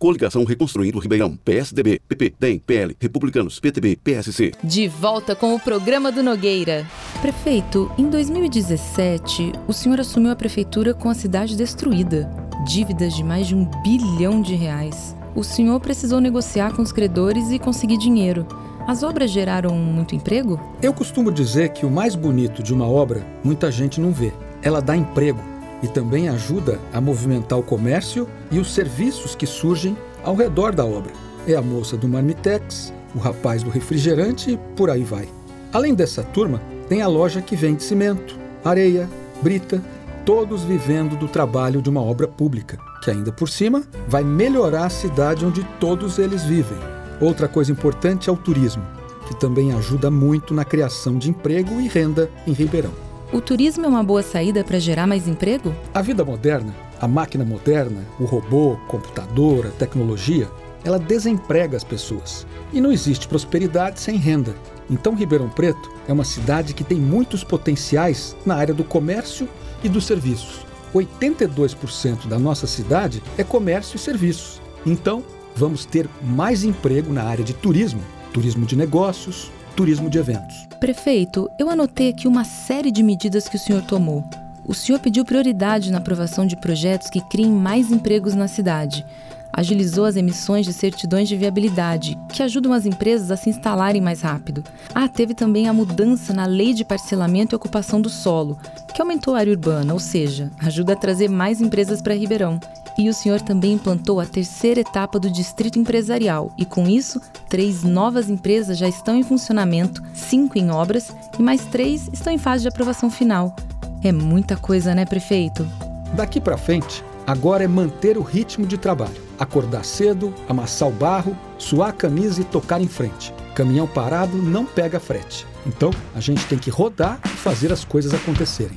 Coligação Reconstruindo Ribeirão, PSDB, PP, DEM, PL, Republicanos, PTB, PSC. De volta com o programa do Nogueira. Prefeito, em 2017, o senhor assumiu a prefeitura com a cidade destruída. Dívidas de mais de um bilhão de reais. O senhor precisou negociar com os credores e conseguir dinheiro. As obras geraram muito emprego? Eu costumo dizer que o mais bonito de uma obra muita gente não vê. Ela dá emprego e também ajuda a movimentar o comércio e os serviços que surgem ao redor da obra. É a moça do marmitex, o rapaz do refrigerante e por aí vai. Além dessa turma, tem a loja que vende cimento, areia, brita, todos vivendo do trabalho de uma obra pública, que ainda por cima vai melhorar a cidade onde todos eles vivem. Outra coisa importante é o turismo, que também ajuda muito na criação de emprego e renda em Ribeirão. O turismo é uma boa saída para gerar mais emprego? A vida moderna, a máquina moderna, o robô, computador, a tecnologia, ela desemprega as pessoas. E não existe prosperidade sem renda. Então, Ribeirão Preto é uma cidade que tem muitos potenciais na área do comércio e dos serviços. 82% da nossa cidade é comércio e serviços. Então, vamos ter mais emprego na área de turismo, turismo de negócios, turismo de eventos. Prefeito, eu anotei aqui uma série de medidas que o senhor tomou. O senhor pediu prioridade na aprovação de projetos que criem mais empregos na cidade. Agilizou as emissões de certidões de viabilidade, que ajudam as empresas a se instalarem mais rápido. Ah, teve também a mudança na lei de parcelamento e ocupação do solo, que aumentou a área urbana, ou seja, ajuda a trazer mais empresas para Ribeirão. E o senhor também implantou a terceira etapa do distrito empresarial, e com isso, três novas empresas já estão em funcionamento, cinco em obras e mais três estão em fase de aprovação final. É muita coisa, né, prefeito? Daqui para frente, agora é manter o ritmo de trabalho. Acordar cedo, amassar o barro, suar a camisa e tocar em frente. Caminhão parado não pega frete. Então, a gente tem que rodar e fazer as coisas acontecerem.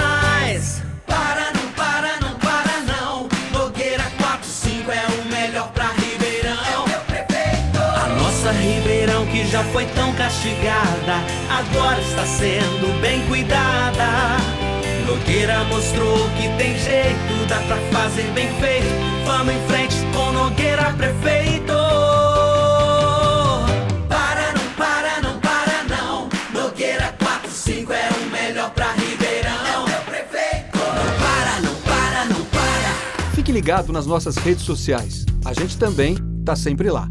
Ribeirão que já foi tão castigada, agora está sendo bem cuidada. Nogueira mostrou que tem jeito, dá pra fazer bem feito. Vamos em frente com Nogueira prefeito. Para, não para, não para, não. Nogueira 45 é o melhor pra Ribeirão. É o prefeito. Não para, não para, não para. Fique ligado nas nossas redes sociais. A gente também tá sempre lá.